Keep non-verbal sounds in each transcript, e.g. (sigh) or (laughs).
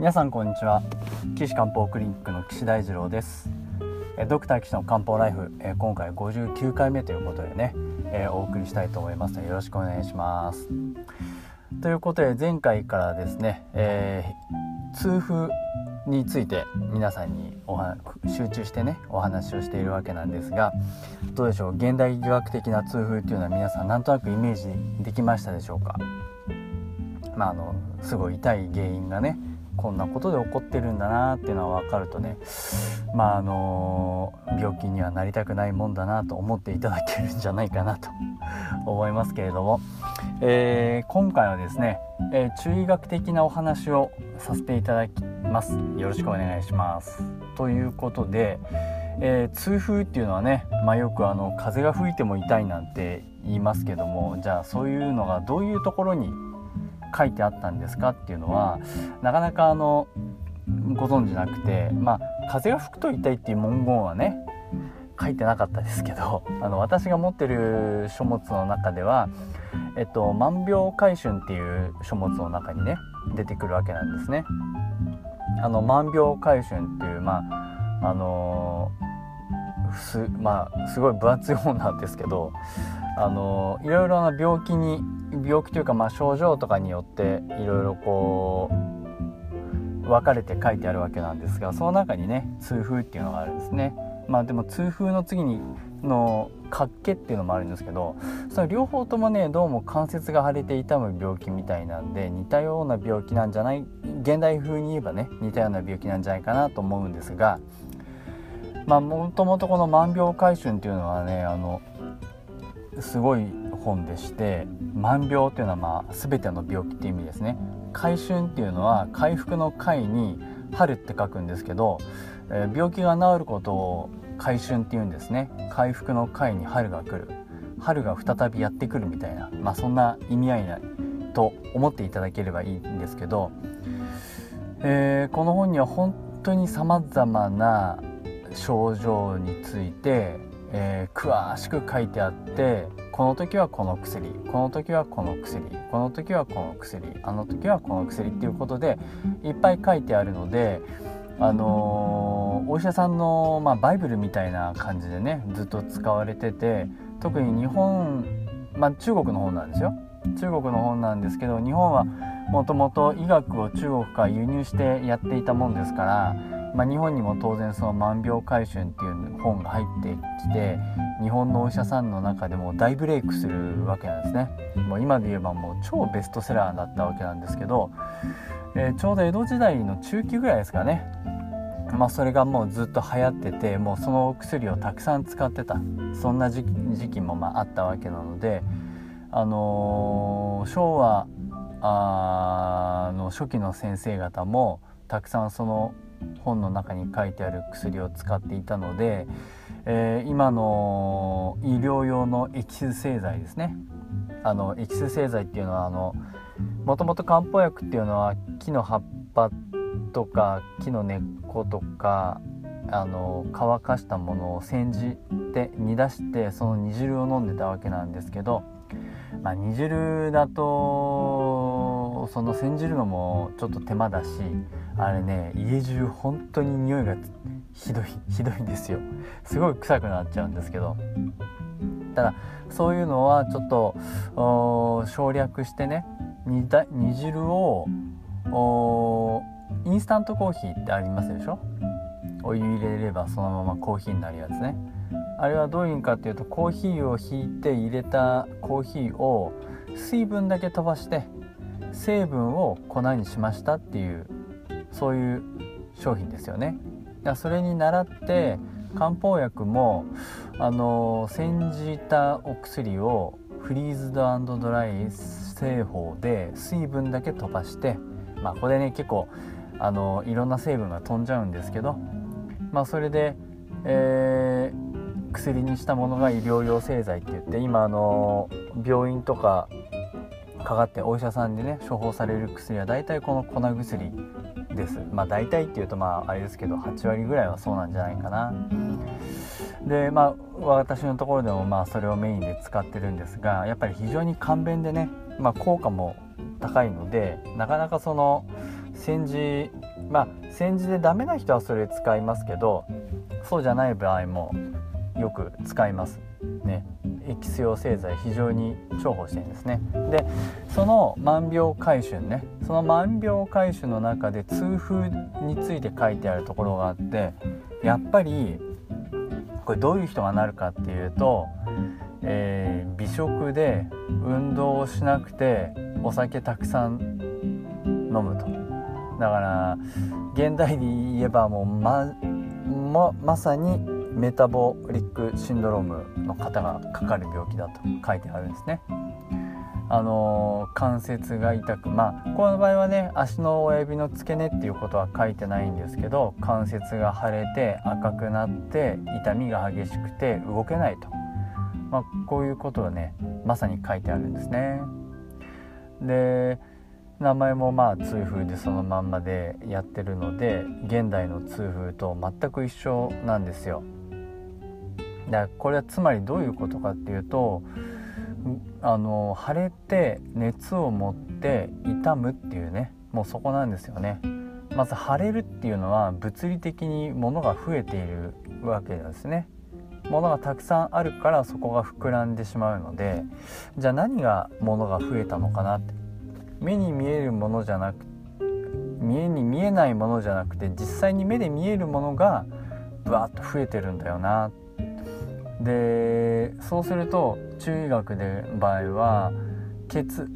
皆さんこんにちは。岸漢方クリニックの岸大二郎です。ドクター岸の漢方ライフ今回59回目ということでねお送りしたいと思います。のでよろしくお願いします。ということで前回からですね、えー、痛風について皆さんにおは集中してねお話をしているわけなんですがどうでしょう？現代医学的な痛風っていうのは皆さんなんとなくイメージできましたでしょうか？まああのすごい痛い原因がねこんなことで起こってるんだなっていうのは分かるとねまああの病気にはなりたくないもんだなと思っていただけるんじゃないかなと (laughs) 思いますけれども、えー、今回はですね、えー、中医学的なお話をさせていただきます。よろしくお願いします。ということで、えー、痛風っていうのはね、まあ、よくあの風が吹いても痛いなんて言いますけどもじゃあそういうのがどういうところに書いてあったんですかっていうのはなかなかあのご存じなくてまあ風が吹くと痛いっていう文言はね書いてなかったですけど (laughs) あの私が持ってる書物の中では「えっと、万病回春」っていう書物の中にね出てくるわけなんですね。あの万病回春っていうまああのすまあすごい分厚い本なんですけどあのいろいろな病気に病気というか、まあ、症状とかによっていろいろこう分かれて書いてあるわけなんですがその中にね痛風っていうのがあるんですね。まあでも痛風の次にの活気っていうのもあるんですけどその両方ともねどうも関節が腫れて痛む病気みたいなんで似たような病気なんじゃない現代風に言えばね似たような病気なんじゃないかなと思うんですがまあもともとこの「万病回春」っていうのはねあのすごい本でして万病っていうのはまあ全ての病気っていう意味ですね。回春っていうのは回復の回に春って書くんですけど、えー、病気が治ることを回春っていうんですね。回復の回に春が来る。春が再びやってくるみたいな、まあ、そんな意味合いなと思っていただければいいんですけど、えー、この本には本当にさまざまな症状についてえー、詳しく書いてあってこの時はこの薬この時はこの薬この時はこの薬あの時はこの薬っていうことでいっぱい書いてあるのであのー、お医者さんの、まあ、バイブルみたいな感じでねずっと使われてて特に日本、まあ、中国の本なんですよ。中国の本なんですけど日本はもともと医学を中国から輸入してやっていたもんですからまあ、日本にも当然その「万病回春」っていう本が入ってきて日本のお医者さんの中でも大ブレイクするわけなんですね。もう今で言えばもう超ベストセラーだったわけなんですけど、えー、ちょうど江戸時代の中期ぐらいですかね。まあ、それがもうずっと流行っててもうその薬をたくさん使ってた。そんな時期もまああったわけなので、あのー、昭和あの初期の先生方もたくさんその本の中に書いてある薬を使っていたので、えー、今の医療用のエキス製剤ですね。あのエキス製剤っていうのはあのもともと漢方薬っていうのは木の葉っぱとか木の根っことかあの乾かしたものを煎じて煮出してその煮汁を飲んでたわけなんですけど、まあ、煮汁だとその煎じるのもちょっと手間だしあれね家中本当に匂いがひどい (laughs) ひどいんですよ。すごい臭くなっちゃうんですけど。ただそういうのはちょっと省略してね煮煮汁をインスタントコーヒーってありますでしょ？お湯入れればそのままコーヒーになるやつね。あれはどういう意味かっていうとコーヒーをひいて入れたコーヒーを水分だけ飛ばして成分を粉にしましたっていうそういう商品ですよね。だそれに倣って漢方薬もあの煎じたお薬をフリーズドドライ製法で水分だけ飛ばしてまあこれね結構あのいろんな成分が飛んじゃうんですけどまあそれで、えー、薬にしたものが医療用製剤って言って今あの病院とかかかってお医者さんでね処方される薬は大体この粉薬です。まあ大体っていうとまああれですけど8割ぐらいはそうなんじゃないかな。でまあ私のところでもまあそれをメインで使ってるんですがやっぱり非常に簡便でね、まあ、効果も高いのでなかなかその煎じまあ煎じでダメな人はそれ使いますけどそうじゃない場合もよく使いますね。エキス用製剤非常に重宝してるんですね。でその万病回春ねその万病回春の中で痛風について書いてあるところがあってやっぱりこれどういう人がなるかっていうと、えー、美食で運動をしなくてお酒たくさん飲むと。だから現代で言えばもうまままさにメタボリックシンドロームの方がかかる病気だと書いてあるんですね。あの関節が痛くまあこの場合はね足の親指の付け根っていうことは書いてないんですけど関節が腫れて赤くなって痛みが激しくて動けないと、まあ、こういうことはねまさに書いてあるんですね。で名前もまあ痛風でそのまんまでやってるので現代の痛風と全く一緒なんですよ。だこれはつまりどういうことかっていうとあの腫れて熱を持って痛むっていうねもうそこなんですよね。まず腫れるっていうのは物理的に物が増えているわけですね。物がたくさんあるからそこが膨らんでしまうのでじゃあ何が物が増えたのかなって。目に見えるものじゃなく目に見えないものじゃなくて実際に目で見えるものがブワッと増えてるんだよなっでそうすると中医学で場合は血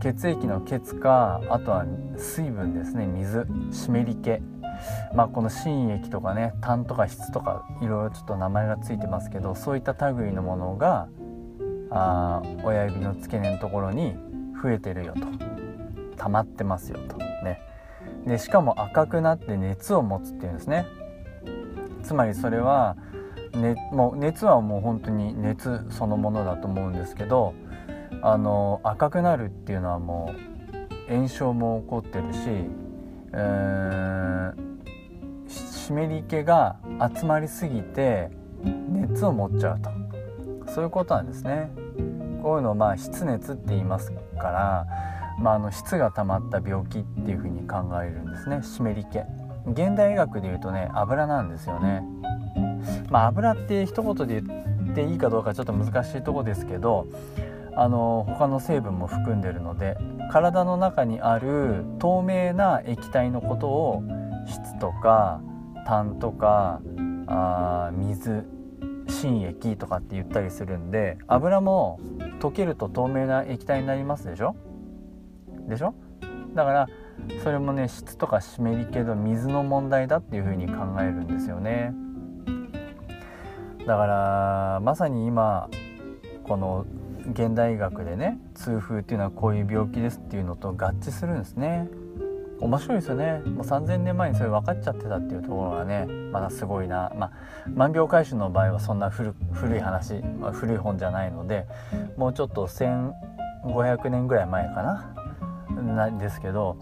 血液の血かあとは水分ですね。水湿り気。まあこの心液とかね痰とか質とかいろいろちょっと名前が付いてますけどそういった類のものがあ親指の付け根のところに増えてるよと。溜まってますよと。ね。でしかも赤くなって熱を持つっていうんですね。つまりそれはね、もう熱はもう本当に熱そのものだと思うんですけどあの赤くなるっていうのはもう炎症も起こってるし、えー、湿り気が集まりすぎて熱を持っちゃうとそういうことなんですね。こういうのをまあ湿熱って言いますから、まあ、あの質が溜まった病気っていうふうに考えるんですね湿り気。現代医学でいうとね油なんですよね。まあ、油って一言で言っていいかどうかちょっと難しいとこですけどあの他の成分も含んでるので体の中にある透明な液体のことを質とか痰とかあ水心液とかって言ったりするんで油も溶けると透明な液体になりますでしょ？でしょ？だからそれもね質とか湿り気の水の問題だっていうふうに考えるんですよね。だからまさに今この現代医学でね痛風っていうのはこういう病気ですっていうのと合致するんですね。面白いですよね。もう3000年前にそれ分かっちゃってたっていうところがねまだすごいな。まあ万病回収の場合はそんな古い話、まあ、古い本じゃないのでもうちょっと1500年ぐらい前かななんですけど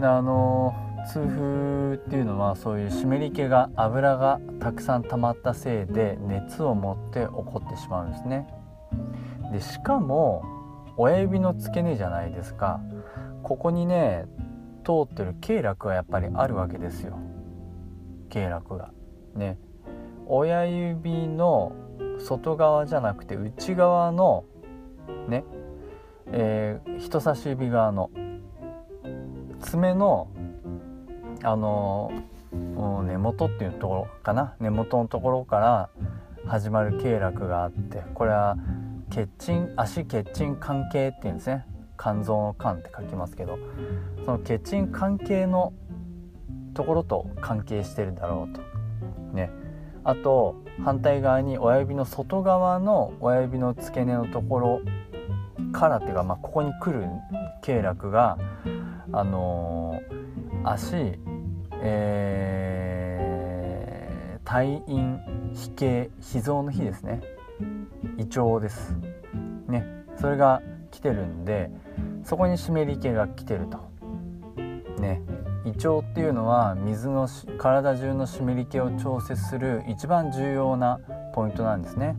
あのー痛風っていうのはそういう湿り気が油がたくさん溜まったせいで熱を持って起こってしまうんですね。でしかも親指の付け根じゃないですか。ここにね通ってる経絡がやっぱりあるわけですよ。経絡が。ね。親指の外側じゃなくて内側のね、えー、人差し指側の爪のあの、根元っていうところかな。根元のところから始まる経絡があってこれは血沈足血沈関係っていうんですね。肝臓の肝って書きますけどその血沈関係のところと関係してるだろうと。ね。あと反対側に親指の外側の親指の付け根のところからっていうか、まあ、ここに来る経絡があのー、足、えー、体陰脾経脾臓の日ですね。胃腸です。ね。それが来てるんでそこに湿り気が来てると。ね。胃腸っていうのは水の体中の湿り気を調節する一番重要なポイントなんですね。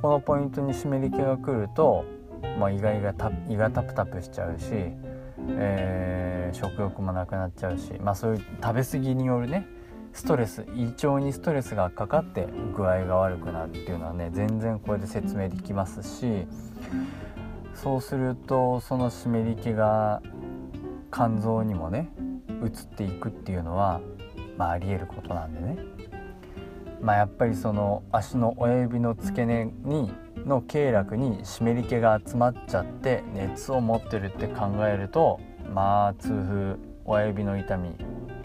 このポイントに湿り気が来ると、まあ、胃が胃が胃がタプタプしちゃうし、えー、食欲もなくなっちゃうし、まあ、そういう食べ過ぎによるねストレス胃腸にストレスがかかって具合が悪くなるっていうのはね全然これで説明できますしそうするとその湿り気が肝臓にもね移っていくっていうのは、まあ、ありえることなんでね、まあ、やっぱりその足の親指の付け根にの経絡に湿り気が集まっちゃって熱を持ってるって考えるとまあ痛風親指の痛み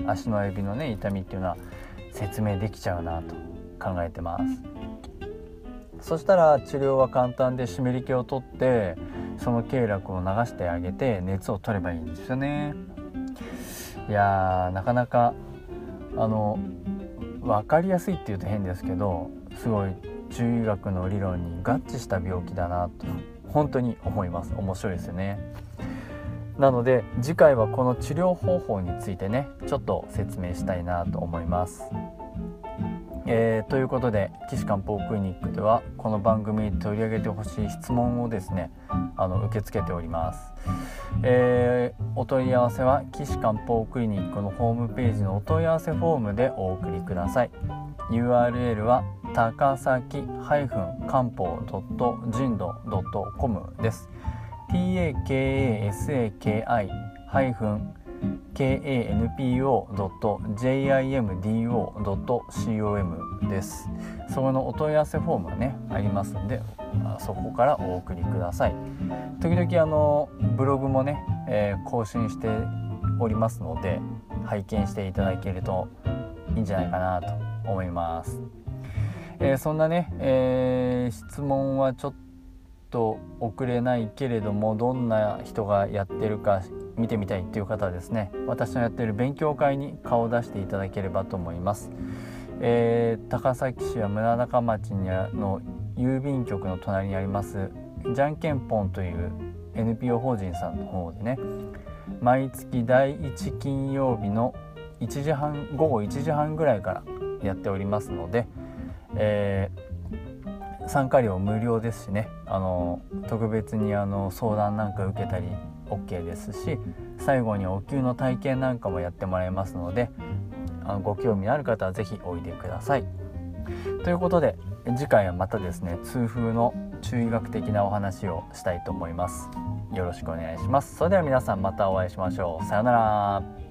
足の指のね痛みっていうのは説明できちゃうなと考えてます。そしたら治療は簡単で湿り気を取ってその経絡を流してあげて熱を取ればいいんですよね。いやーなかなかあの分かりやすいっていうと変ですけどすごい中医学の理論に合致した病気だなと本当に思います。面白いですよね。なので次回はこの治療方法についてねちょっと説明したいなと思います。えー、ということで岸漢方クリニックではこの番組に取り上げてほしい質問をですねあの受け付けております、えー、お問い合わせは岸漢方クリニックのホームページのお問い合わせフォームでお送りください。URL は高崎漢方 .jindo.com です。Takasaki-kanpo.jimdo.com です。そこのお問い合わせフォームがねありますんでそこからお送りください。時々あのブログもね、えー、更新しておりますので拝見していただけるといいんじゃないかなと思います、えー、そんなね、えー、質問はちょっとと送れないけれどもどんな人がやってるか見てみたいっていう方はですね私のやってる勉強会に顔を出していただければと思います、えー、高崎市は村中町にあの郵便局の隣にありますじゃんけんぽんという NPO 法人さんの方でね毎月第1金曜日の1時半午後1時半ぐらいからやっておりますので、えー参加料無料ですしねあの特別にあの相談なんか受けたり OK ですし最後にお灸の体験なんかもやってもらいますのであのご興味のある方は是非おいでください。ということで次回はまたですね痛風の中医学的なお話をしたいと思います。よろしくお願いします。それでは皆さんまたお会いしましょう。さようなら。